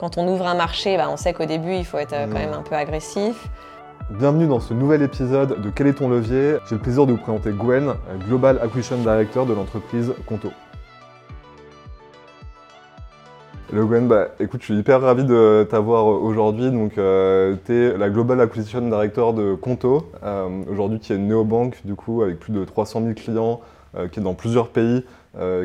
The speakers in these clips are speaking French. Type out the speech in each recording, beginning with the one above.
quand on ouvre un marché, bah, on sait qu'au début, il faut être quand même un peu agressif. Bienvenue dans ce nouvel épisode de Quel est ton levier? J'ai le plaisir de vous présenter Gwen, Global Acquisition Director de l'entreprise Conto. Hello Gwen, bah, écoute, je suis hyper ravi de t'avoir aujourd'hui. Donc, euh, tu es la Global Acquisition Director de Conto, euh, aujourd'hui qui est une néobanque, du coup, avec plus de 300 000 clients, euh, qui est dans plusieurs pays,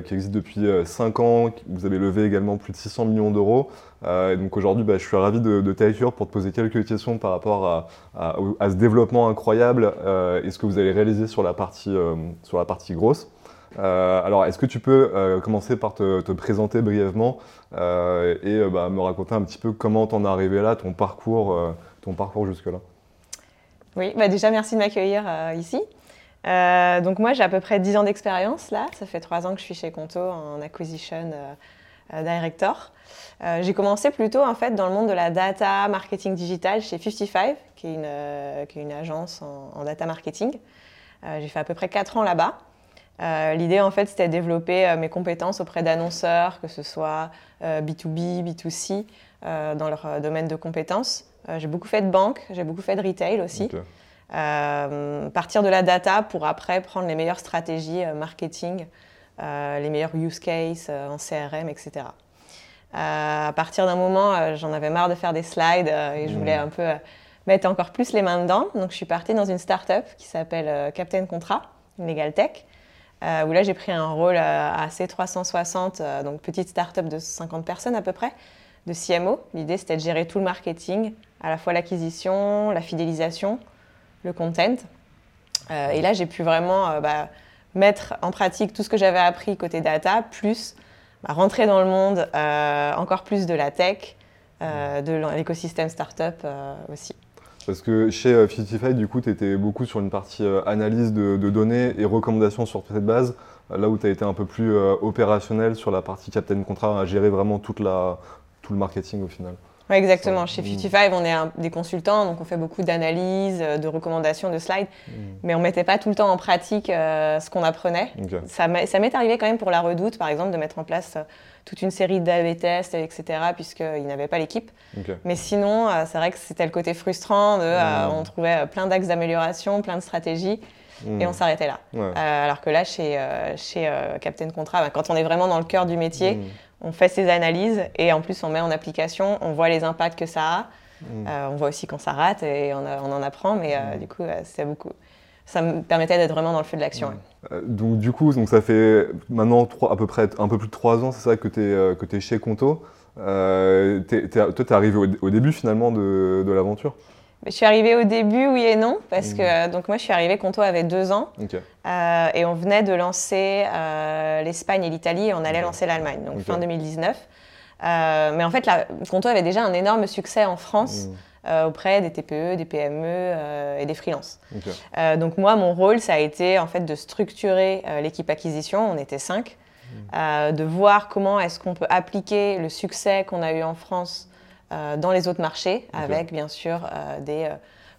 qui existe depuis 5 ans. Vous avez levé également plus de 600 millions d'euros. Et donc aujourd'hui, bah, je suis ravi de, de t'accueillir pour te poser quelques questions par rapport à, ce développement incroyable et ce que vous avez réalisé sur la partie, sur la partie grosse. Euh, alors, est-ce que tu peux euh, commencer par te, présenter brièvement euh, et bah, me raconter un petit peu comment t'en es arrivé là, ton parcours, ton parcours jusque-là? Oui, bah déjà merci de m'accueillir ici. donc moi j'ai à peu près 10 ans d'expérience là, ça fait 3 ans que je suis chez Conto en acquisition director. j'ai commencé plutôt en fait dans le monde de la data marketing digital chez 55, qui est une, qui est une agence en, en, data marketing. j'ai fait à peu près 4 ans là-bas. Euh, l'idée, en fait, c'était de développer euh, mes compétences auprès d'annonceurs, que ce soit B2B, euh, B2C, dans leur domaine de compétences. j'ai beaucoup fait de banque, j'ai beaucoup fait de retail aussi. partir de la data pour après prendre les meilleures stratégies marketing, les meilleurs use cases en CRM, etc. à partir d'un moment, j'en avais marre de faire des slides et je voulais mmh. un peu mettre encore plus les mains dedans. Donc, je suis partie dans une start-up qui s'appelle Captain Contrat, une legal tech, euh, où là j'ai pris un rôle euh, assez 360, euh, donc petite start-up de 50 personnes à peu près, de CMO. L'idée c'était de gérer tout le marketing, à la fois l'acquisition, la fidélisation, le content. et là j'ai pu vraiment bah, mettre en pratique tout ce que j'avais appris côté data, plus rentrer dans le monde encore plus de la tech, de l'écosystème startup aussi. Parce que chez 55, euh, du coup, tu étais beaucoup sur une partie euh, analyse de, données et recommandations sur cette base, euh, là où tu as été un peu plus opérationnel sur la partie Captain Contrat, à gérer vraiment toute la, tout le marketing au final. Oui, exactement. Chez 55, on est des consultants, donc on fait beaucoup d'analyses, de recommandations, de slides, hmm. mais on ne mettait pas tout le temps en pratique ce qu'on apprenait. Ça m'est arrivé quand même pour la redoute, par exemple, de mettre en place toute une série d'AV tests, etc., puisqu'ils n'avaient pas l'équipe. Mais sinon, euh, c'est vrai que c'était le côté frustrant. De, euh, on trouvait euh, plein d'axes d'amélioration, plein de stratégies. Hmm. Et on s'arrêtait là. alors que là, chez, chez Captain Contrat, bah, quand on est vraiment dans le cœur du métier, hmm. On fait ses analyses et en plus on met en application, on voit les impacts que ça a. Hmm. on voit aussi quand ça rate et on, on en apprend, mais du coup, c'est beaucoup ça me permettait d'être vraiment dans le feu de l'action. Euh, donc du coup, donc ça fait maintenant à peu près un peu plus de trois ans, c'est ça que tu es, euh, que es chez Conto. Euh, toi, tu es arrivé au, début finalement de, de l'aventure? Je suis arrivée au début, oui et non, parce que mmh. donc moi je suis arrivée, Conto avait deux ans, et on venait de lancer l'Espagne et l'Italie, et on allait lancer l'Allemagne, donc fin 2019. mais en fait, la, Conto avait déjà un énorme succès en France. Mmh. Euh, auprès des TPE, des PME euh, et des freelances. Euh, donc moi, mon rôle, ça a été en fait de structurer l'équipe acquisition. On était cinq. Mmh. de voir comment est-ce qu'on peut appliquer le succès qu'on a eu en France dans les autres marchés, avec bien sûr des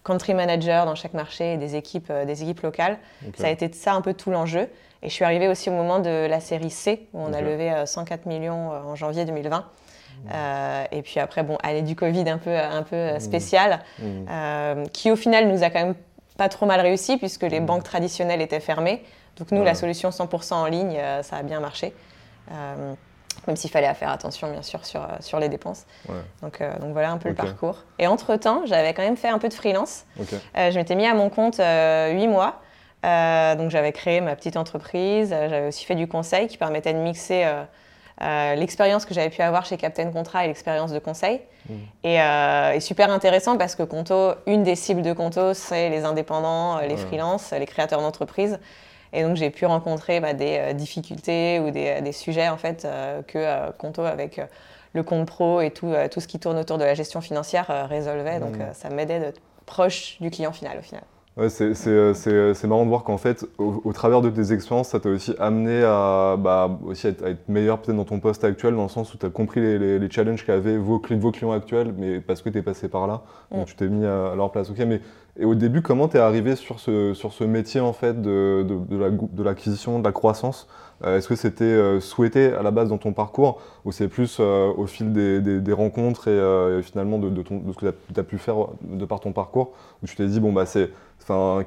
country managers dans chaque marché et des équipes, des équipes locales. Ça a été ça un peu tout l'enjeu. Et je suis arrivée aussi au moment de la série C, où on a levé 104 millions en janvier 2020. Euh, et puis après, bon, année du Covid un peu, un peu mmh. spéciale, mmh. euh, qui au final nous a quand même pas trop mal réussi puisque les mmh. banques traditionnelles étaient fermées. Donc nous, la solution 100% en ligne, euh, ça a bien marché. Même s'il fallait faire attention, bien sûr, sur, sur les dépenses. Donc, donc, voilà un peu le parcours. Et entre-temps, j'avais quand même fait un peu de freelance. je m'étais mis à mon compte 8 mois. donc j'avais créé ma petite entreprise. J'avais aussi fait du conseil qui permettait de mixer euh, l'expérience que j'avais pu avoir chez Captain Contrat et l'expérience de conseil. Mm. Et, euh, super intéressant parce que Conto, une des cibles de Conto, c'est les indépendants, euh, les freelances, les créateurs d'entreprises. Et donc j'ai pu rencontrer bah, des difficultés ou des, sujets en fait que Conto avec le compte pro et tout, tout ce qui tourne autour de la gestion financière résolvait. Donc mm. ça m'aidait d'être proche du client final au final. Ouais, euh, euh, c'est marrant de voir qu'en fait, au, travers de tes expériences, ça t'a aussi amené à, bah, aussi être, meilleur peut-être dans ton poste actuel, dans le sens où tu as compris les, les, challenges qu'avaient vos, vos clients actuels, mais parce que tu es passé par là, donc mm. tu t'es mis à, leur place. Ok, mais et au début, comment tu es arrivé sur ce, sur ce métier en fait de, de, de l'acquisition, de, la croissance? Est-ce que c'était souhaité à la base dans ton parcours ou c'est plus au fil des, rencontres et, finalement de, ce que tu as, pu faire de par ton parcours où tu t'es dit, bon, bah, c'est,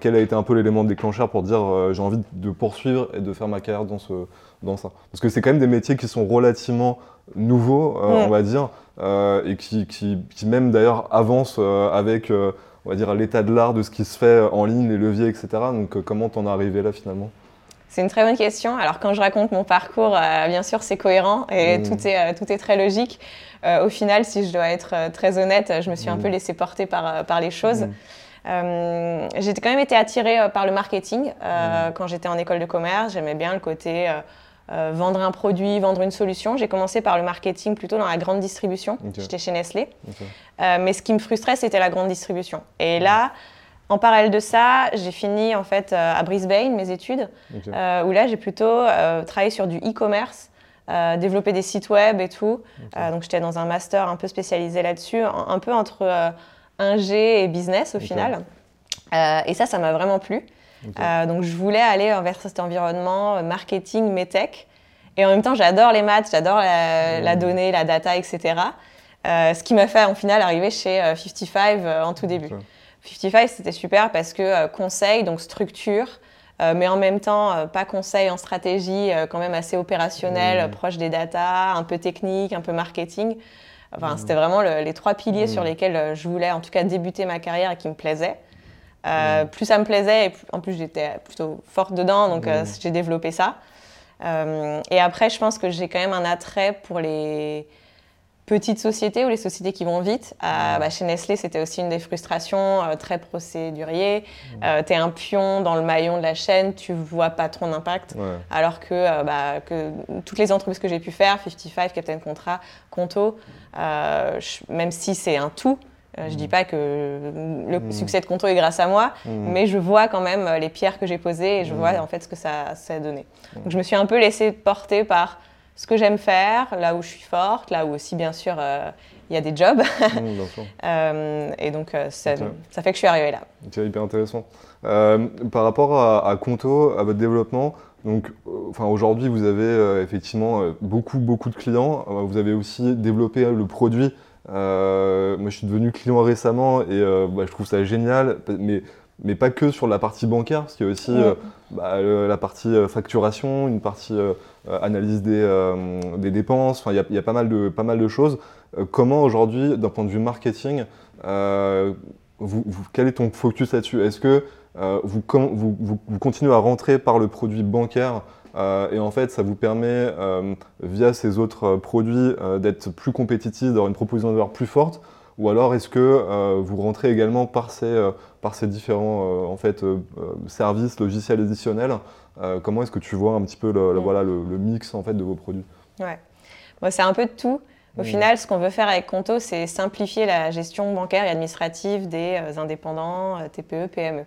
quel a été un peu l'élément déclencheur pour dire j'ai envie de poursuivre et de faire ma carrière dans, ce, dans ça? Parce que c'est quand même des métiers qui sont relativement nouveaux, on va dire, et qui, qui, qui même d'ailleurs avancent avec on va dire, l'état de l'art de ce qui se fait en ligne, les leviers, etc. Donc, euh, comment t'en es arrivé là finalement? C'est une très bonne question. Alors quand je raconte mon parcours, euh, bien sûr c'est cohérent et mmh. tout, est, euh, tout est très logique. au final, si je dois être très honnête, je me suis un mmh. peu laissée porter par, par les choses. Mmh. j'ai quand même été attirée par le marketing quand j'étais en école de commerce. J'aimais bien le côté euh, vendre un produit, vendre une solution. J'ai commencé par le marketing plutôt dans la grande distribution. J'étais chez Nestlé. Euh, mais ce qui me frustrait, c'était la grande distribution. Et là, en parallèle de ça, j'ai fini en fait euh, à Brisbane mes études, où là j'ai plutôt travaillé sur du e-commerce, développé des sites web et tout. donc j'étais dans un master un peu spécialisé là-dessus, un, peu entre ingé et business au final. et ça, ça m'a vraiment plu. Euh, donc je voulais aller vers cet environnement euh, marketing, medtech. Et en même temps, j'adore les maths, j'adore la, mmh. donnée, la data, etc. Euh, ce qui m'a fait en final arriver chez 55 en tout début. 55, c'était super parce que conseil, donc structure, mais en même temps, pas conseil en stratégie, quand même assez opérationnel, mmh. proche des data, un peu technique, un peu marketing. Enfin, mmh. c'était vraiment les trois piliers sur lesquels je voulais en tout cas débuter ma carrière et qui me plaisaient. Euh, plus ça me plaisait, et en plus j'étais plutôt forte dedans, donc euh, j'ai développé ça. Euh, et après, je pense que j'ai quand même un attrait pour les petites sociétés ou les sociétés qui vont vite. Bah, chez Nestlé, c'était aussi une des frustrations, très procédurier. tu es un pion dans le maillon de la chaîne, tu vois pas trop d'impact. Alors que, bah, que toutes les entreprises que j'ai pu faire, 55, Captain Contrat, Conto, même si c'est un tout, euh, je ne dis mm. pas que le mm. succès de Conto est grâce à moi, mm. mais je vois quand même euh, les pierres que j'ai posées et je vois en fait ce que ça, ça, a donné. Donc je me suis un peu laissée porter par ce que j'aime faire, là où je suis forte, là où aussi bien sûr euh, il y a des jobs. et donc ça, ça, fait que je suis arrivée là. C'est hyper intéressant. par rapport à, à, Conto, à votre développement, donc, enfin, aujourd'hui, vous avez effectivement beaucoup, beaucoup de clients. vous avez aussi développé le produit euh, moi, je suis devenu client récemment et euh, bah, je trouve ça génial, mais, mais pas que sur la partie bancaire, parce qu'il y a aussi euh, bah, la partie facturation, une partie analyse des, des dépenses, il y, a, pas, mal de, pas mal de choses. comment aujourd'hui, d'un point de vue marketing, vous, quel est ton focus là-dessus? Est-ce que vous, vous, vous, continuez à rentrer par le produit bancaire euh, et en fait, ça vous permet, euh, via ces autres euh, produits, d'être plus compétitif, d'avoir une proposition de valeur plus forte Ou alors est-ce que vous rentrez également par ces, par ces différents en fait, services logiciels additionnels Comment est-ce que tu vois un petit peu le, mm. voilà, le, mix en fait, de vos produits? Ouais. c'est un peu de tout. Au mm. final, ce qu'on veut faire avec Conto, c'est simplifier la gestion bancaire et administrative des indépendants, TPE, PME.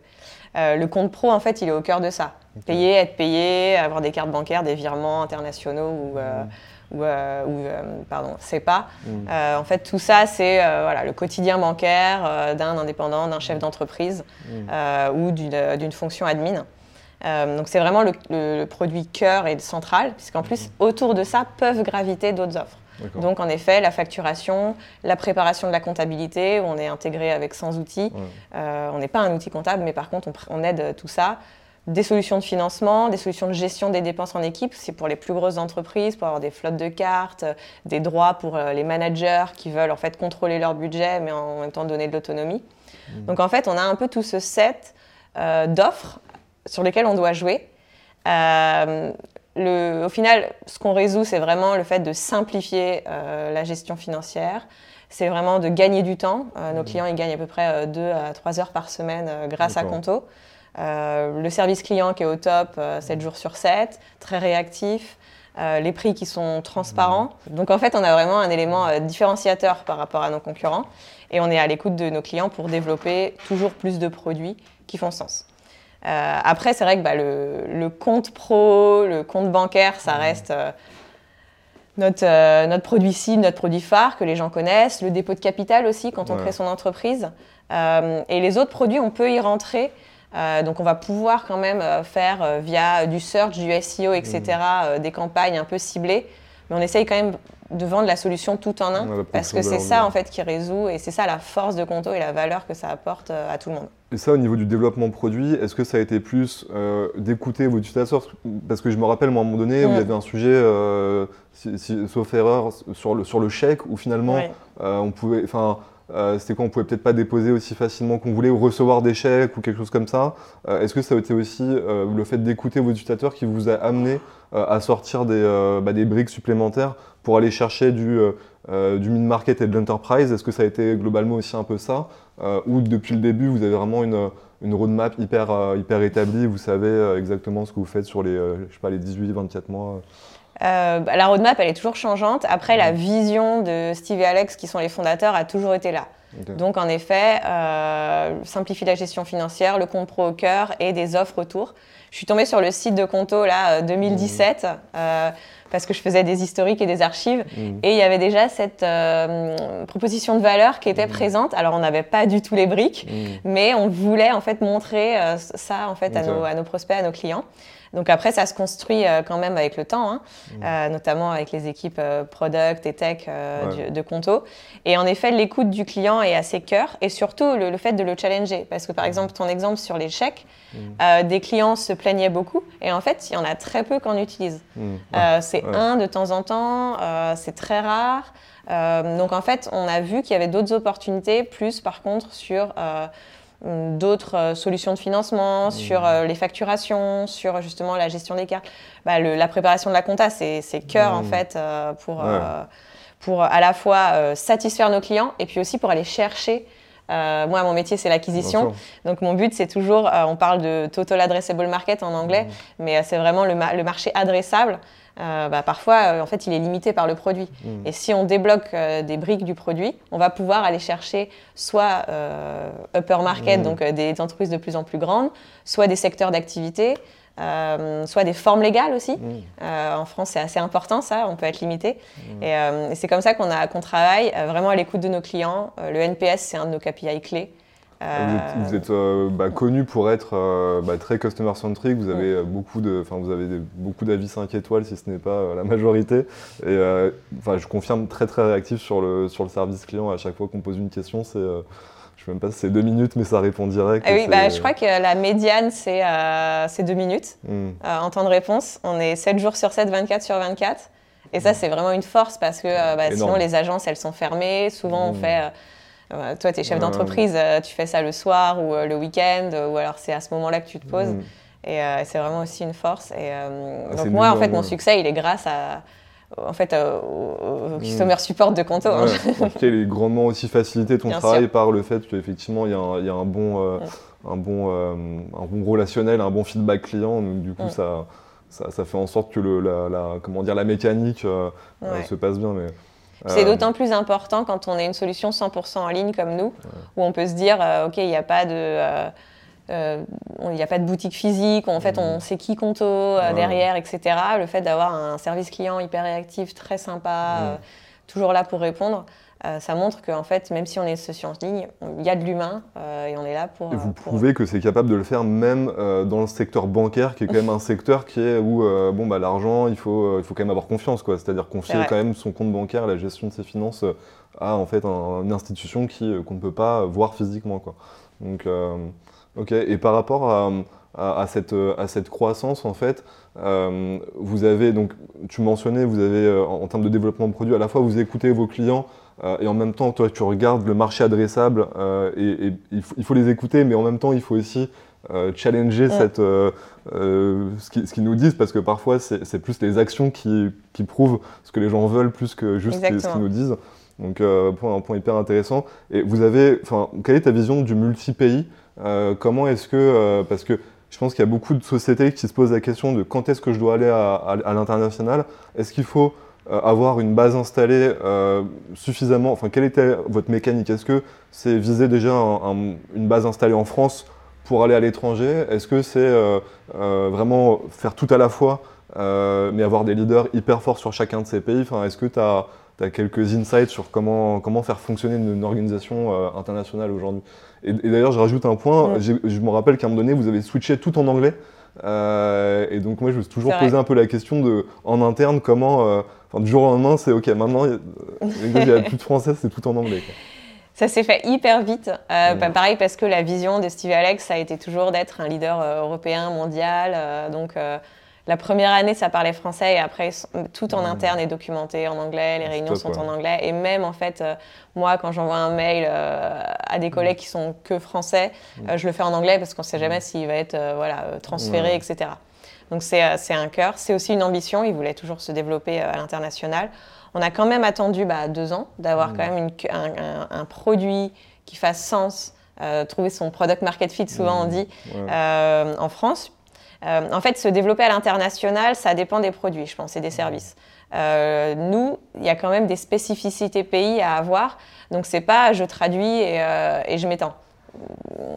le compte pro, en fait, il est au cœur de ça. Payer, être payé, avoir des cartes bancaires, des virements internationaux ou, euh, ou, euh, euh, pardon, CEPA. Mm. en fait, tout ça, c'est voilà, le quotidien bancaire d'un indépendant, d'un chef d'entreprise mm. ou d'une fonction admin. donc c'est vraiment le, produit cœur et central, puisqu'en plus, mm. autour de ça, peuvent graviter d'autres offres. Donc en effet, la facturation, la préparation de la comptabilité, où on est intégré avec 100 outils. on n'est pas un outil comptable, mais par contre, on, on aide tout ça des solutions de financement, des solutions de gestion des dépenses en équipe. C'est pour les plus grosses entreprises, pour avoir des flottes de cartes, des droits pour euh, les managers qui veulent en fait contrôler leur budget, mais en même temps donner de l'autonomie. Mmh. Donc en fait, on a un peu tout ce set euh, d'offres sur lesquelles on doit jouer. Euh, le, au final, ce qu'on résout, c'est vraiment le fait de simplifier la gestion financière. C'est vraiment de gagner du temps. Nos mmh. clients, ils gagnent à peu près 2 à 3 heures par semaine grâce à Conto. Euh, le service client qui est au top 7 euh, jours sur 7, très réactif. Euh, les prix qui sont transparents. Donc en fait, on a vraiment un élément différenciateur par rapport à nos concurrents et on est à l'écoute de nos clients pour développer toujours plus de produits qui font sens. après, c'est vrai que bah, le, compte pro, le compte bancaire, ça reste notre, notre produit cible, notre produit phare que les gens connaissent. Le dépôt de capital aussi quand on crée son entreprise. et les autres produits, on peut y rentrer donc on va pouvoir quand même faire via du search, du SEO, etc., mmh. des campagnes un peu ciblées. Mais on essaye quand même de vendre la solution tout en un, parce que c'est ça en fait qui résout et c'est ça la force de Conto et la valeur que ça apporte à tout le monde. Et ça, au niveau du développement produit, est-ce que ça a été plus d'écouter vos utilisateurs? Parce que je me rappelle, moi, à un moment donné, vous avez un sujet, sauf erreur, sur le, sur le chèque, où finalement, on pouvait, enfin, euh, c'était quoi On pouvait peut-être pas déposer aussi facilement qu'on voulait ou recevoir des chèques ou quelque chose comme ça. Euh, est-ce que ça a été aussi euh, le fait d'écouter vos utilisateurs qui vous a amené à sortir des, bah, des, briques supplémentaires pour aller chercher du, du mid-market et de l'enterprise? Est-ce que ça a été globalement aussi un peu ça? Ou depuis le début, vous avez vraiment une, roadmap hyper, hyper établie, vous savez exactement ce que vous faites sur les, les 18-24 mois euh, la roadmap, elle est toujours changeante. Après, la vision de Steve et Alex, qui sont les fondateurs, a toujours été là. Donc, en effet, euh, simplifier la gestion financière, le compte pro au cœur et des offres autour. Je suis tombée sur le site de Conto, là, 2017, mmh. euh, parce que je faisais des historiques et des archives. Mmh. Et il y avait déjà cette proposition de valeur qui était présente. Alors, on n'avait pas du tout les briques, mais on voulait, en fait, montrer ça, en fait, à nos, à nos prospects, à nos clients. Donc après, ça se construit euh, quand même avec le temps, hein, mmh. euh, notamment avec les équipes euh, product et tech de Conto. Et en effet, l'écoute du client est assez cœur et surtout le, fait de le challenger. Parce que par mmh. exemple, ton exemple sur les chèques, mmh. des clients se plaignaient beaucoup et en fait, il y en a très peu qu'on utilise. c'est un de temps en temps, c'est très rare. donc en fait, on a vu qu'il y avait d'autres opportunités, plus par contre sur d'autres euh, solutions de financement, mmh. sur euh, les facturations, sur justement la gestion des cartes. Bah, la préparation de la compta, c'est cœur en mmh. fait euh, pour, pour à la fois satisfaire nos clients et puis aussi pour aller chercher. moi, mon métier, c'est l'acquisition. Donc, mon but, c'est toujours, on parle de total addressable market en anglais, mmh. mais c'est vraiment le, le, marché adressable. Euh, bah, parfois, euh, en fait, il est limité par le produit. Mm. Et si on débloque euh, des briques du produit, on va pouvoir aller chercher soit upper market, mm. donc des entreprises de plus en plus grandes, soit des secteurs d'activité, soit des formes légales aussi. Mm. en France, c'est assez important, ça, on peut être limité. Et, c'est comme ça qu'on travaille vraiment à l'écoute de nos clients. le NPS, c'est un de nos KPI clés. Vous êtes, euh, bah, connu pour être euh, bah, très customer centric. Vous avez euh, beaucoup de, vous avez beaucoup d'avis 5 étoiles si ce n'est pas la majorité. Et je confirme très très réactif sur le sur le service client. À chaque fois qu'on pose une question, c'est je sais même pas si c'est deux minutes, mais ça répond direct. Ah oui, bah, je crois que la médiane, c'est deux minutes hmm. en temps de réponse. On est 7 jours sur 7, 24 sur 24. Et ça, hmm. c'est vraiment une force parce que bah, sinon, les agences, elles sont fermées. Souvent, on hmm. Fait toi, tu es chef d'entreprise, euh, tu fais ça le soir ou euh, le week-end, euh, ou alors c'est à ce moment-là que tu te poses. Mm. Et c'est vraiment aussi une force. Et, ah, donc moi, en fait, mon succès, il est grâce à, en fait, au, mm. customer support de Conto. Hein. il est grandement aussi facilité ton travail par le fait qu'effectivement, il y, y, a un bon, mm. un, bon, un bon relationnel, un bon feedback client. Donc, du coup, ça, ça, fait en sorte que le, la, comment dire, la mécanique se passe bien. Mais... C'est euh, d'autant plus important quand on est une solution 100% en ligne comme nous, où on peut se dire, euh, OK, il n'y a pas de... Euh, il n'y a pas de boutique physique, en fait on mmh. sait qui Conto derrière, etc. Le fait d'avoir un service client hyper réactif, très sympa, mmh. toujours là pour répondre, euh, ça montre qu'en fait, même si on est science ligne, il y a de l'humain euh, et on est là pour. Et vous prouvez que c'est capable de le faire même euh, dans le secteur bancaire, qui est quand même un secteur qui est où bon bah l'argent, il faut il faut quand même avoir confiance quoi. C'est-à-dire confier quand même son compte bancaire, la gestion de ses finances à en fait une institution qui qu'on ne peut pas voir physiquement quoi. Donc ok. Et par rapport à à, cette, à cette croissance, en fait, vous avez, donc, tu mentionnais, vous avez, en, en, termes de développement de produits, à la fois vous écoutez vos clients, euh, et en même temps, toi, tu regardes le marché adressable euh, et, il, faut, les écouter, mais en même temps, il faut aussi euh, challenger cette, ce qu'ils nous disent, parce que parfois, c'est plus les actions qui, qui, prouvent ce que les gens veulent plus que juste ce qu'ils nous disent. Donc, point, un point hyper intéressant. Et vous avez, enfin, quelle est ta vision du multi-pays Comment est-ce que, parce que je pense qu'il y a beaucoup de sociétés qui se posent la question de quand est-ce que je dois aller à, à l'international Est-ce qu'il faut avoir une base installée euh, suffisamment Enfin, quelle était votre mécanique? Est-ce que c'est viser déjà une base installée en France pour aller à l'étranger? Est-ce que c'est euh, vraiment faire tout à la fois, mais avoir des leaders hyper forts sur chacun de ces pays? Enfin, Est-ce que tu as as, quelques insights sur comment, comment faire fonctionner une, organisation internationale aujourd'hui? Et, d'ailleurs, je rajoute un point, je me rappelle qu'à un moment donné, vous avez switché tout en anglais. et donc moi, je me suis toujours posé un peu la question de, en interne, comment, du jour au lendemain, c'est OK, maintenant, il n'y a, plus de français, c'est tout en anglais. Ça s'est fait hyper vite. Euh, bah, pareil parce que la vision de Steve Alex, ça a été toujours d'être un leader euh, européen, mondial. Euh, donc la première année, ça parlait français et après, tout en interne est documenté en anglais. Les réunions sont en anglais. Et même en fait, moi, quand j'envoie un mail à des collègues qui sont que français, je le fais en anglais parce qu'on ne sait jamais s'il va être voilà, transféré, etc. Donc c'est un cœur. C'est aussi une ambition. Il voulait toujours se développer à l'international. On a quand même attendu bah, deux ans d'avoir mmh. quand même un, produit qui fasse sens, euh, trouver son product market fit, souvent on mmh. dit, euh, en France. Euh, en fait, se développer à l'international, ça dépend des produits, je pense, et des mmh. services. nous, il y a quand même des spécificités pays à avoir. Donc, c'est pas je traduis et, et je m'étends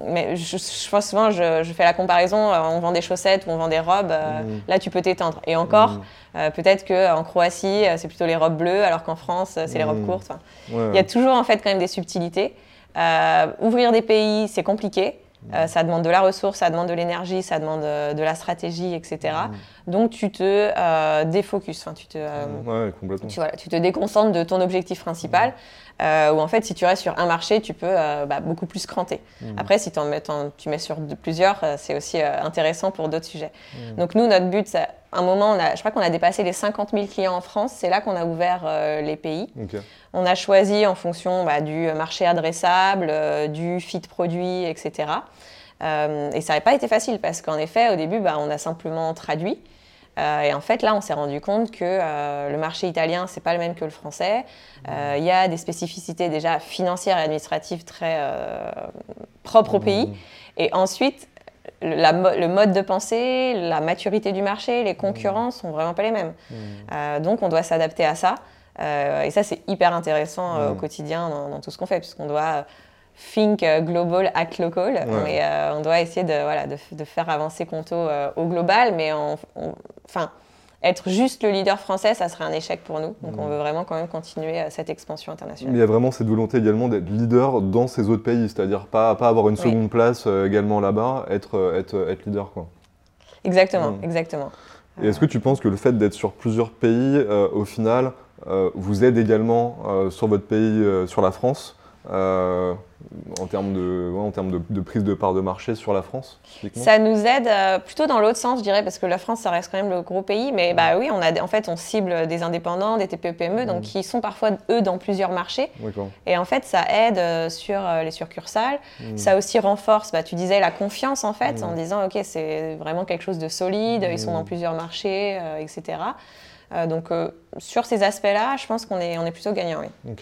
mais je, je, pense souvent, je, fais la comparaison, euh, on vend des chaussettes ou on vend des robes, euh, mm. là tu peux t'étendre. Et encore, mm. euh, peut-être qu'en Croatie, c'est plutôt les robes bleues, alors qu'en France, c'est les robes mm. courtes. Il y a toujours en fait quand même des subtilités. ouvrir des pays, c'est compliqué. Ça demande de la ressource, ça demande de l'énergie, ça demande de la stratégie, etc. Donc tu te défocus, tu te, tu, tu, te déconcentres de ton objectif principal. Euh, où en fait, si tu restes sur un marché, tu peux euh, bah, beaucoup plus cranter. Mmh. Après, si en mets, tu mets sur plusieurs, euh, c'est aussi intéressant pour d'autres sujets. Mmh. Donc nous, notre but, c'est un moment, on a, je crois qu'on a dépassé les 50 000 clients en France. C'est là qu'on a ouvert les pays. On a choisi en fonction bah, du marché adressable, du fit produit, etc. et ça n'avait pas été facile parce qu'en effet, au début, bah, on a simplement traduit. Euh, et en fait, là, on s'est rendu compte que euh, le marché italien, c'est pas le même que le français. Euh, il y a des spécificités déjà financières et administratives très propres au pays. Et ensuite, le mode de pensée, la maturité du marché, les concurrents sont vraiment pas les mêmes. donc, on doit s'adapter à ça. et ça, c'est hyper intéressant au quotidien dans, dans tout ce qu'on fait, puisqu'on doit think global, act local. Mais euh, on doit essayer de, voilà, de, faire avancer Conto euh, au global. Mais enfin, être juste le leader français, ça serait un échec pour nous. Donc on veut vraiment quand même continuer euh, cette expansion internationale. Mais il y a vraiment cette volonté également d'être leader dans ces autres pays, c'est-à-dire pas, pas avoir une seconde place également là-bas, être, être, être leader. Quoi. Exactement, exactement. Et est-ce que tu penses que le fait d'être sur plusieurs pays, au final, vous aide également sur votre pays, sur la France en termes, de, en termes de, prise de part de marché sur la France Ça nous aide euh, plutôt dans l'autre sens, je dirais, parce que la France, ça reste quand même le gros pays. Mais bah oui, on a, en fait, on cible des indépendants, des TPE-PME, donc qui sont parfois, eux, dans plusieurs marchés. Et en fait, ça aide euh, sur euh, les succursales. Hmm. Ça aussi renforce, bah, tu disais, la confiance, en fait, en disant, OK, c'est vraiment quelque chose de solide, ils sont dans hmm. plusieurs marchés, etc. donc, sur ces aspects-là, je pense qu'on est, on est plutôt gagnant, oui.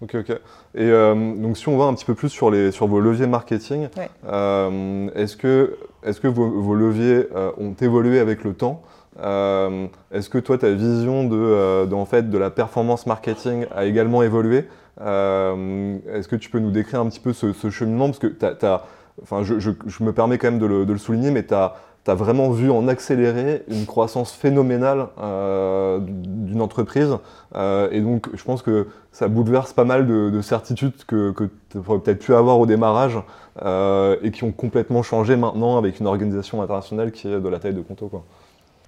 Ok, ok. Et euh, donc, si on va un petit peu plus sur, les, sur vos leviers marketing, euh, est-ce que, est que vos, leviers euh, ont évolué avec le temps? Est-ce que toi, ta vision de, en fait, de la performance marketing a également évolué? Est-ce que tu peux nous décrire un petit peu ce, cheminement? Parce que tu as, enfin, je, je, me permets quand même de le, de le souligner, mais tu as tu as vraiment vu en accélérer une croissance phénoménale euh, d'une entreprise. Euh, et donc, je pense que ça bouleverse pas mal de, certitudes que, que tu aurais peut-être pu avoir au démarrage euh, et qui ont complètement changé maintenant avec une organisation internationale qui est de la taille de Conto. Quoi.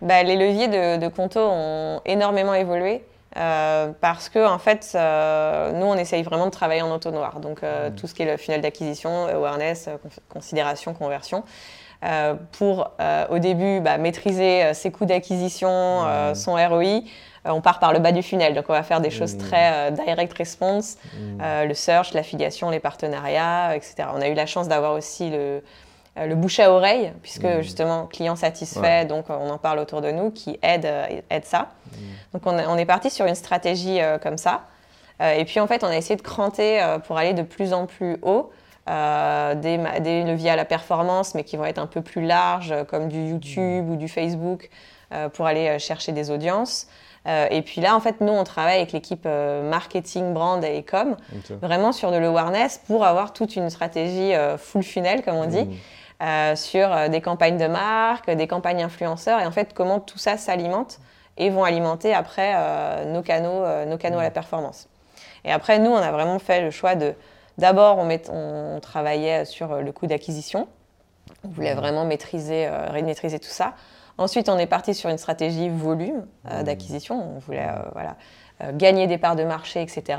Bah, les leviers de, de, Conto ont énormément évolué. parce que en fait, nous, on essaye vraiment de travailler en auto-noir. Donc, mmh. tout ce qui est le funnel d'acquisition, awareness, considération, conversion. Euh, pour euh, au début bah, maîtriser euh, ses coûts d'acquisition, mmh. son ROI. on part par le bas du funnel, donc on va faire des choses mmh. très direct response, mmh. le search, l'affiliation, les partenariats, etc. On a eu la chance d'avoir aussi le, le bouche à oreille, puisque justement, client satisfait, donc on en parle autour de nous, qui aide, aide ça. Donc on, on, est parti sur une stratégie comme ça. et puis en fait, on a essayé de cranter pour aller de plus en plus haut. Euh, des, leviers à la performance, mais qui vont être un peu plus larges, comme du YouTube ou du Facebook, euh, pour aller euh, chercher des audiences. et puis là, en fait, nous, on travaille avec l'équipe marketing, brand et com, vraiment sur de l'awareness pour avoir toute une stratégie full funnel, comme on dit. Mmh. sur des campagnes de marque, des campagnes influenceurs, et en fait comment tout ça s'alimente et vont alimenter après nos canaux, nos canaux à la performance. Et après, nous, on a vraiment fait le choix de, d'abord, on, on, travaillait sur le coût d'acquisition. On voulait vraiment maîtriser, maîtriser tout ça. Ensuite, on est parti sur une stratégie volume d'acquisition. On voulait voilà, gagner des parts de marché, etc.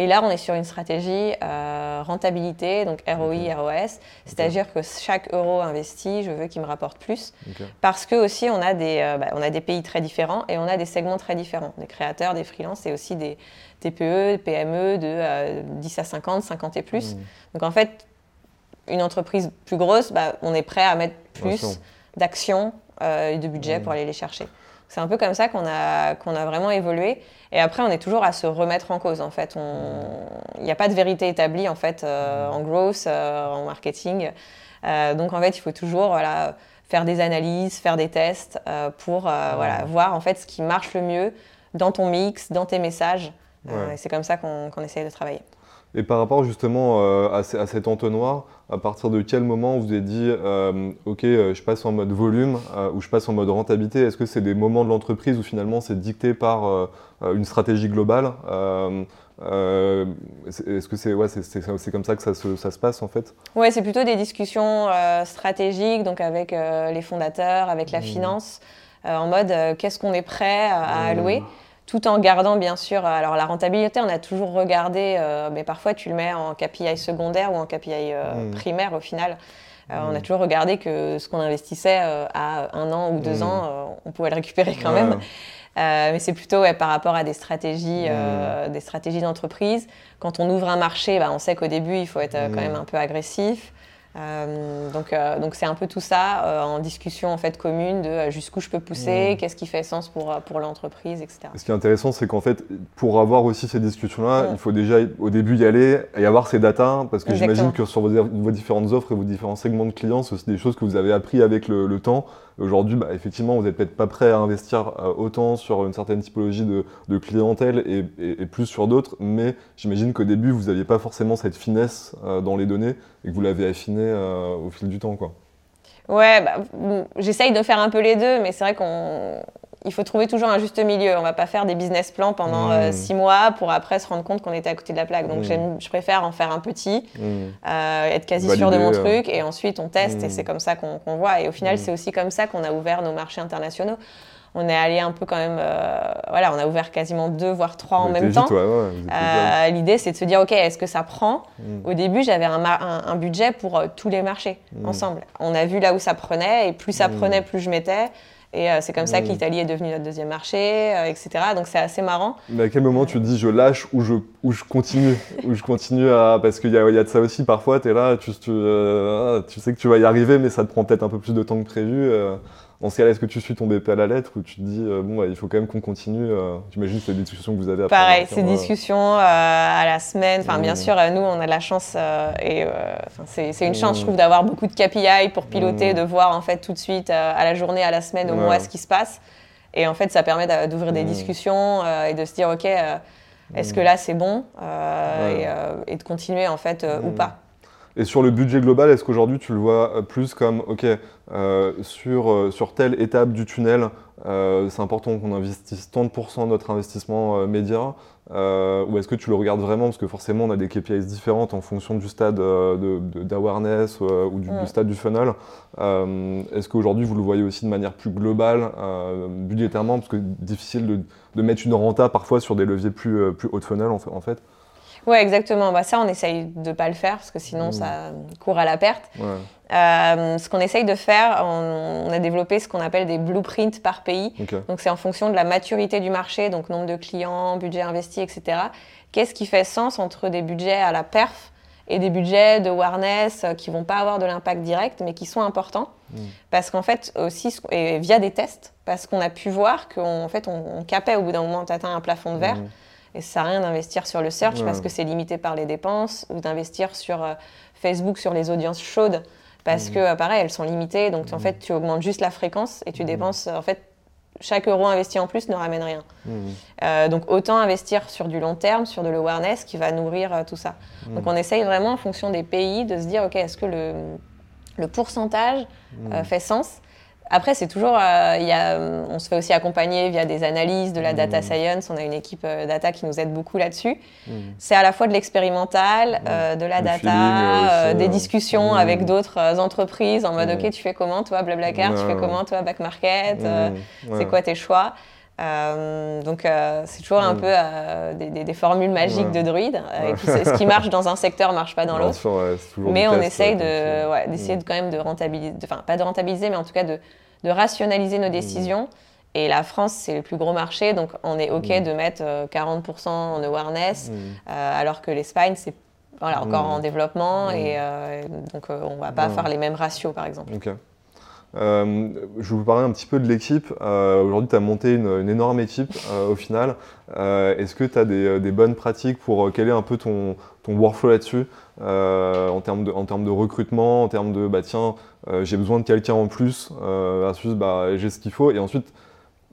Et là, on est sur une stratégie euh, rentabilité, donc ROI, ROS, c'est-à-dire que chaque euro investi, je veux qu'il me rapporte plus, parce que aussi on a des, euh, bah, on a des pays très différents et on a des segments très différents, des créateurs, des freelances et aussi des TPE, PME de 10 euh, à 50, 50 et plus. Mmh. Donc en fait, une entreprise plus grosse, bah, on est prêt à mettre plus d'actions et de budget mmh. pour aller les chercher. C'est un peu comme ça qu'on a, qu'on a vraiment évolué. Et après, on est toujours à se remettre en cause, en fait. Il n'y a pas de vérité établie, en fait, euh, en growth, euh, en marketing. Euh, donc, en fait, il faut toujours voilà, faire des analyses, faire des tests pour voilà, voir, en fait, ce qui marche le mieux dans ton mix, dans tes messages. et c'est comme ça qu'on essaye de travailler. Et par rapport justement à, à, cet entonnoir, à partir de quel moment vous avez dit ok je passe en mode volume ou je passe en mode rentabilité? Est-ce que c'est des moments de l'entreprise où finalement c'est dicté par euh, une stratégie globale? Euh, euh, est-ce que c'est ouais, c'est comme ça que ça se, ça se passe en fait? Oui, c'est plutôt des discussions stratégiques, donc avec les fondateurs, avec la mmh. finance, en mode qu'est-ce qu'on est prêt à, mmh. allouer? Tout en gardant bien sûr, alors la rentabilité, on a toujours regardé, mais parfois tu le mets en KPI secondaire ou en KPI mmh. primaire au final. On a toujours regardé que ce qu'on investissait à un an ou deux ans, on pouvait le récupérer quand même. Euh, mais c'est plutôt par rapport à des stratégies, euh, des stratégies d'entreprise. Quand on ouvre un marché, bah, on sait qu'au début, il faut être euh, quand même un peu agressif. Euh, donc, euh, donc c'est un peu tout ça euh, en discussion en fait commune de jusqu'où je peux pousser, mmh. qu'est-ce qui fait sens pour, pour l'entreprise, etc. Ce qui est intéressant, c'est qu'en fait, pour avoir aussi ces discussions-là, mmh. il faut déjà au début y aller et avoir ces datas, parce que j'imagine que sur vos, différentes offres et vos différents segments de clients, c'est aussi des choses que vous avez appris avec le, temps. Aujourd'hui, bah, effectivement, vous n'êtes peut-être pas prêt à investir autant sur une certaine typologie de, clientèle et, plus sur d'autres, mais j'imagine qu'au début, vous n'aviez pas forcément cette finesse dans les données et que vous l'avez affiné euh, au fil du temps, quoi. Ouais, bah, j'essaye de faire un peu les deux, mais c'est vrai qu'on il faut trouver toujours un juste milieu. On va pas faire des business plans pendant mmh. euh, six mois pour après se rendre compte qu'on était à côté de la plaque. Donc mmh. je préfère en faire un petit, mmh. euh, être quasi sûr de mon truc, et ensuite on teste, et c'est comme ça qu'on voit. Et au final, c'est aussi comme ça qu'on a ouvert nos marchés internationaux on est allé un peu quand même, euh, voilà, on a ouvert quasiment deux voire trois en même temps. Euh, l'idée, c'est de se dire, ok, est-ce que ça prend? Au début, j'avais un, budget pour tous les marchés ensemble. On a vu là où ça prenait, et plus ça prenait, plus je mettais. Et c'est comme ça que l'Italie est devenue notre deuxième marché, etc. Donc c'est assez marrant. Mais à quel moment tu te dis je lâche ou je, ou je continue ou je continue à... Parce qu'il y, y, a de ça aussi, parfois tu es là, tu, tu, tu, sais que tu vas y arriver, mais ça te prend peut-être un peu plus de temps que prévu. Dans ce cas-là, est-ce que tu suis ton BP à la lettre ou tu te dis, euh, bon, il faut quand même qu'on continue euh, J'imagine que c'est des discussions que vous avez après. Pareil, c'est des discussions euh, à la semaine. Enfin, bien mmh. sûr, nous, on a de la chance et c'est une chance, je mmh. trouve, d'avoir beaucoup de KPI pour piloter, mmh. de voir en fait tout de suite à la journée, à la semaine, au mois ce qui se passe. Et en fait, ça permet d'ouvrir des discussions et de se dire, OK, est-ce que là, c'est bon et, de continuer en fait ou pas. Et sur le budget global, est-ce qu'aujourd'hui tu le vois euh, plus comme, ok, euh, sur, euh, sur telle étape du tunnel, c'est important qu'on investisse tant de pourcents de notre investissement média Ou est-ce que tu le regardes vraiment? Parce que forcément, on a des KPIs différentes en fonction du stade d'awareness ou du, stade du funnel. est-ce qu'aujourd'hui vous le voyez aussi de manière plus globale, budgétairement? Parce que difficile de, de, mettre une renta parfois sur des leviers plus, plus haut de funnel en fait. Oui, exactement. Bah, ça, on essaye de ne pas le faire parce que sinon, mmh. ça court à la perte. Euh, ce qu'on essaye de faire, on, a développé ce qu'on appelle des blueprints par pays. Donc, c'est en fonction de la maturité du marché, donc nombre de clients, budget investi, etc. Qu'est-ce qui fait sens entre des budgets à la perf et des budgets de awareness euh, qui vont pas avoir de l'impact direct, mais qui sont importants? Mmh. Parce qu'en fait, aussi, et via des tests, parce qu'on a pu voir qu'en fait, on, capait au bout d'un moment, tu atteins un plafond de verre. Mmh. Et ça sert à rien d'investir sur le search parce que c'est limité par les dépenses ou d'investir sur euh, Facebook sur les audiences chaudes parce mmh. que, euh, pareil, elles sont limitées. Donc, en mmh. fait, tu augmentes juste la fréquence et tu mmh. dépenses. En fait, chaque euro investi en plus ne ramène rien. Euh, donc, autant investir sur du long terme, sur de l'awareness qui va nourrir tout ça. Donc, on essaye vraiment en fonction des pays de se dire, OK, est-ce que le, le pourcentage fait sens après, c'est toujours, euh, y a, on se fait aussi accompagner via des analyses, de la data mmh. science. On a une équipe euh, data qui nous aide beaucoup là-dessus. Mmh. C'est à la fois de l'expérimental, mmh. de la data, des discussions avec d'autres entreprises en mode, ok, tu fais comment, toi, Blablacar, tu fais comment, toi, Back Market, c'est quoi tes choix? Euh, donc euh, c'est toujours un peu euh, des, formules magiques de druide. ce qui marche dans un secteur marche pas dans l'autre. mais on essaye de, d'essayer de, quand même de rentabiliser, enfin pas de rentabiliser, mais en tout cas de, de rationaliser nos décisions. Et la France, c'est le plus gros marché, donc on est OK de mettre 40% en awareness, alors que l'Espagne, c'est voilà, encore en développement, et donc on va pas faire les mêmes ratios, par exemple. Euh, je vais vous parler un petit peu de l'équipe. Euh, aujourd'hui, tu as monté une, énorme équipe euh, au final. Est-ce que tu as des, bonnes pratiques pour quel est un peu ton, workflow là-dessus en, termes de, recrutement, en termes de bah, tiens, j'ai besoin de quelqu'un en plus, versus bah, j'ai ce qu'il faut. Et ensuite,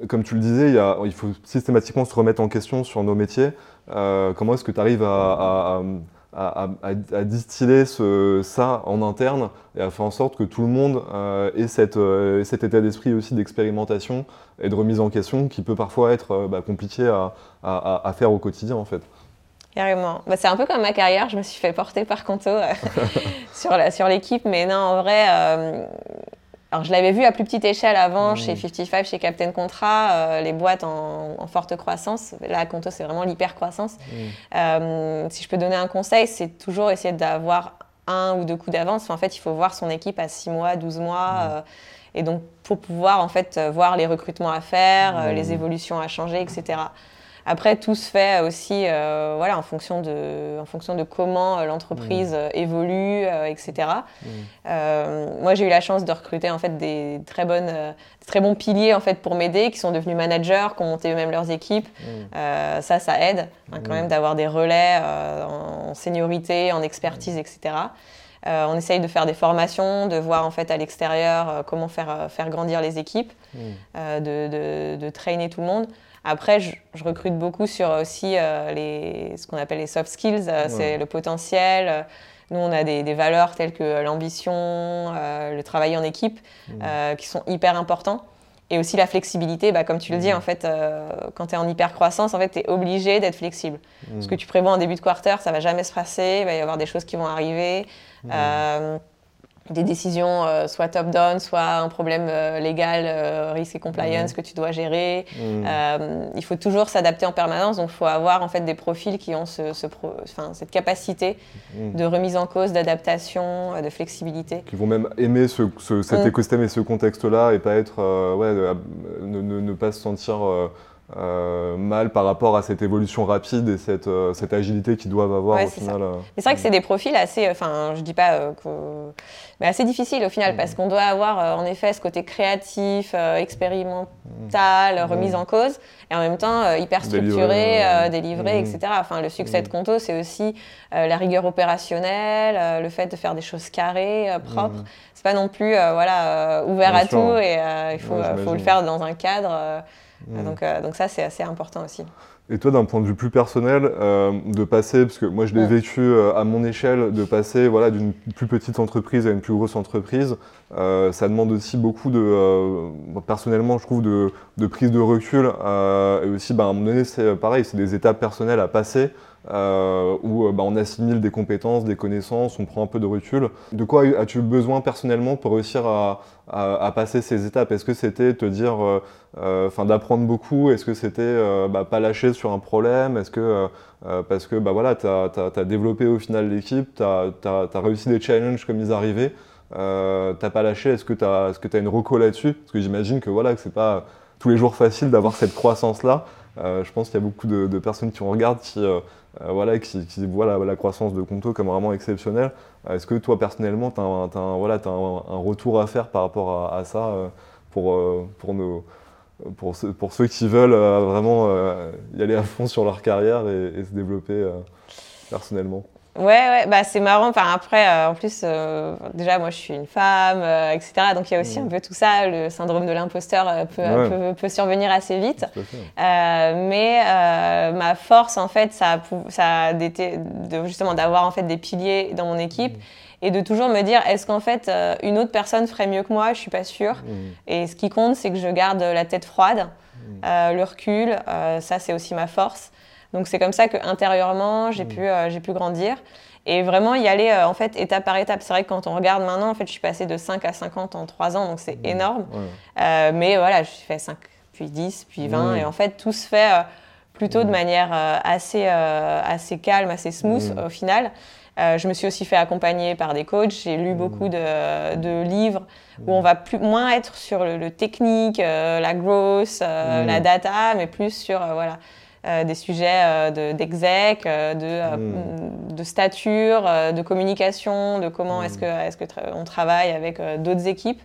comme tu le disais, il, faut systématiquement se remettre en question sur nos métiers. comment est-ce que tu arrives à, distiller ça en interne et à faire en sorte que tout le monde euh, ait euh, cet état d'esprit aussi d'expérimentation et de remise en question qui peut parfois être euh, bah, compliqué à, faire au quotidien en fait. Carrément. Bah, c'est un peu comme ma carrière, je me suis fait porter par Conto sur l'équipe, mais non, en vrai, alors, je l'avais vu à plus petite échelle avant, chez 55, mmh. chez Captain Contra, euh, les boîtes en, forte croissance. Là, à Conto, c'est vraiment l'hyper-croissance. Mmh. Euh, si je peux donner un conseil, c'est toujours essayer d'avoir un ou deux coups d'avance. en fait, il faut voir son équipe à 6 mois, 12 mois. Mmh. Euh, et donc, pour pouvoir, en fait, voir les recrutements à faire, les évolutions à changer, etc. Après, tout se fait aussi euh, voilà, en, fonction de, en fonction de comment euh, l'entreprise mmh. euh, évolue, etc. Mmh. moi, j'ai eu la chance de recruter en fait, des très, bonnes, très bons piliers en fait, pour m'aider, qui sont devenus managers, qui ont monté eux-mêmes leurs équipes. Mmh. ça, ça aide hein, quand même d'avoir des relais en seniorité, en expertise, etc. on essaye de faire des formations, de voir en fait à l'extérieur comment faire, faire grandir les équipes, de, de, de, trainer tout le monde. Après, je, recrute beaucoup sur aussi euh, les, ce qu'on appelle les soft skills, euh, c'est le potentiel. Nous, on a des, valeurs telles que l'ambition, euh, le travail en équipe, mmh. qui sont hyper importants. Et aussi la flexibilité, bah, comme tu le dis, mmh. en fait, quand tu es en hyper croissance, en fait, tu es obligé d'être flexible. Ce mmh. que tu prévois en début de quarter, ça va jamais se passer, il va y avoir des choses qui vont arriver des décisions euh, soit top-down, soit un problème euh, légal, euh, risque et compliance mmh. que tu dois gérer. Mmh. il faut toujours s'adapter en permanence, donc il faut avoir en fait des profils qui ont ce, cette capacité mmh. de remise en cause, d'adaptation, de flexibilité. Qui vont même aimer ce, cet écosystème et ce contexte-là et pas être, ouais, ne, ne, pas se sentir euh, mal par rapport à cette évolution rapide et cette, euh, cette agilité qu'ils doivent avoir au final. Euh. c'est vrai que c'est des profils assez, enfin, je dis pas que, mais assez difficiles au final parce qu'on doit avoir en effet ce côté créatif, expérimental, mmh. remise en cause et en même temps hyper structuré, délivré, etc. Enfin, le succès de Conto, c'est aussi la rigueur opérationnelle, le fait de faire des choses carrées, propres. C'est pas non plus voilà ouvert à tout et il faut, faut le faire dans un cadre. Mm. Donc, euh, donc ça, c'est assez important aussi. Et toi, d'un point de vue plus personnel, euh, de passer, parce que moi je l'ai vécu euh, à mon échelle, de passer voilà, d'une plus petite entreprise à une plus grosse entreprise, ça demande aussi beaucoup de, personnellement je trouve, de, de, prise de recul. et aussi, bah, à un moment donné, c'est pareil, c'est des étapes personnelles à passer. Euh, où bah, on assimile des compétences, des connaissances, on prend un peu de recul. De quoi as-tu besoin personnellement pour réussir à, passer ces étapes? Est-ce que c'était te dire, euh, euh, enfin d'apprendre beaucoup? Est-ce que c'était bah, pas lâcher sur un problème? Est-ce que parce que bah, voilà, tu as, développé au final l'équipe, tu as, réussi des challenges comme ils arrivaient, t'as pas lâché? Est-ce que tu as, est as, une reco là-dessus? Parce que j'imagine que voilà, que c'est pas tous les jours facile d'avoir cette croissance-là. je pense qu'il y a beaucoup de, de, personnes qui regardent qui euh, voilà, qui, voit la, croissance de Conto comme vraiment exceptionnelle. Euh, est-ce que toi, personnellement, tu as, un, voilà, un, retour à faire par rapport à, ça euh, pour, pour, nos, pour, ceux, qui veulent vraiment y aller à fond sur leur carrière et, se développer personnellement? Ouais, ouais, bah c'est marrant. Enfin, après, euh, en plus, euh, déjà, moi, je suis une femme, euh, etc. Donc, il y a aussi mm. un peu tout ça. Le syndrome de l'imposteur peut, peut, survenir assez vite. mais ma force, en fait, ça, ça a été de, justement d'avoir en fait des piliers dans mon équipe. Mm. Et de toujours me dire, est-ce qu'en fait, une autre personne ferait mieux que moi? Je suis pas sûre. Mm. Et ce qui compte, c'est que je garde la tête froide, le recul. ça, c'est aussi ma force. Donc c'est comme ça que intérieurement j'ai mm. pu euh, j'ai pu grandir et vraiment y aller euh, en fait étape par étape. C'est vrai que quand on regarde maintenant en fait je suis passée de 5 à 50 en 3 ans donc c'est mm. énorme. Euh, mais voilà, je suis fait 5 puis 10 puis 20 et en fait tout se fait plutôt de mm. manière assez assez calme, assez smooth au final. je me suis aussi fait accompagner par des coachs. J'ai lu beaucoup de, de, livres où on va plus, moins être sur le, technique, la growth, la data, mais plus sur voilà, euh, des sujets euh, d'exec, euh, de, hmm. de, stature, de communication, de comment est-ce hmm. que, est on travaille avec d'autres équipes.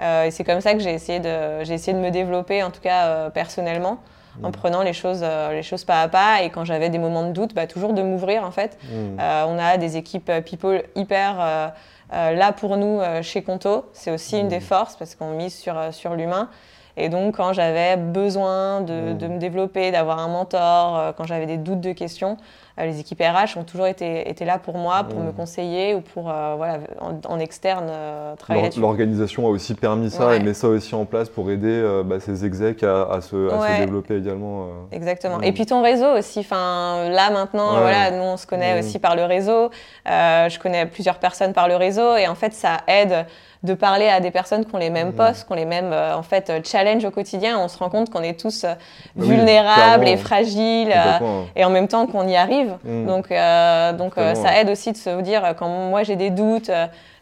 et c'est comme ça que j'ai essayé, de, essayé de me développer, en tout cas personnellement, en hmm. prenant les choses, les choses pas à pas. Et quand j'avais des moments de doute, bah, toujours de m'ouvrir en fait. on a des équipes people hyper là pour nous chez Conto. C'est aussi une des forces parce qu'on mise sur, sur l'humain. Et donc, quand j'avais besoin de, de me développer, d'avoir un mentor, euh, quand j'avais des doutes de questions, les équipes RH ont toujours été, été là pour moi, pour me conseiller ou pour, euh, voilà, en, externe, travailler là-dessus. L'organisation a aussi permis ça et met ça aussi en place pour aider bah, ces execs à, se, à se, développer également. Exactement. Et puis ton réseau aussi. Enfin, là, maintenant, voilà, nous, on se connaît aussi par le réseau. je connais plusieurs personnes par le réseau et en fait, ça aide de parler à des personnes qui ont les mêmes mmh. postes, qui ont les mêmes euh, en fait euh, challenges au quotidien. On se rend compte qu'on est tous euh, vulnérables et fragiles et en même temps qu'on y arrive. Mmh. Donc, donc ça aide aussi de se dire quand moi j'ai des doutes,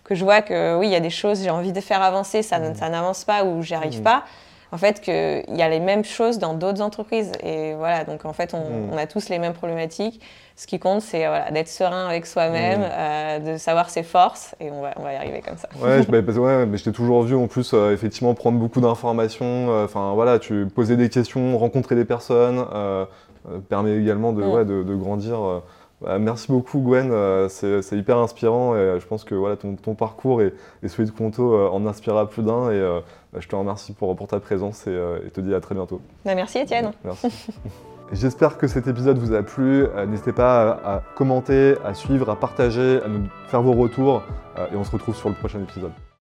que je vois que oui il y a des choses j'ai envie de faire avancer, ça, mmh. ça n'avance pas ou j'y arrive pas en fait qu'il y a les mêmes choses dans d'autres entreprises. Et voilà, donc en fait, on, a tous les mêmes problématiques. Ce qui compte, c'est voilà, d'être serein avec soi-même, euh, de savoir ses forces, et on va, on va y arriver comme ça. Ouais, je, ouais mais je t'ai toujours vu en plus euh, effectivement prendre beaucoup d'informations. Euh, enfin voilà, tu posais des questions, rencontrer des personnes, permet également de, mm. ouais, de, de grandir. Bah, merci beaucoup Gwen, c'est hyper inspirant et je pense que voilà, ton, ton parcours et, et, celui de Conto en inspirera plus d'un et bah, je te remercie pour, pour ta présence et, et, te dis à très bientôt. Bah, merci Étienne. Merci. J'espère que cet épisode vous a plu. Euh, n'hésitez pas à, commenter, à suivre, à partager, à nous faire vos retours. Euh, et on se retrouve sur le prochain épisode.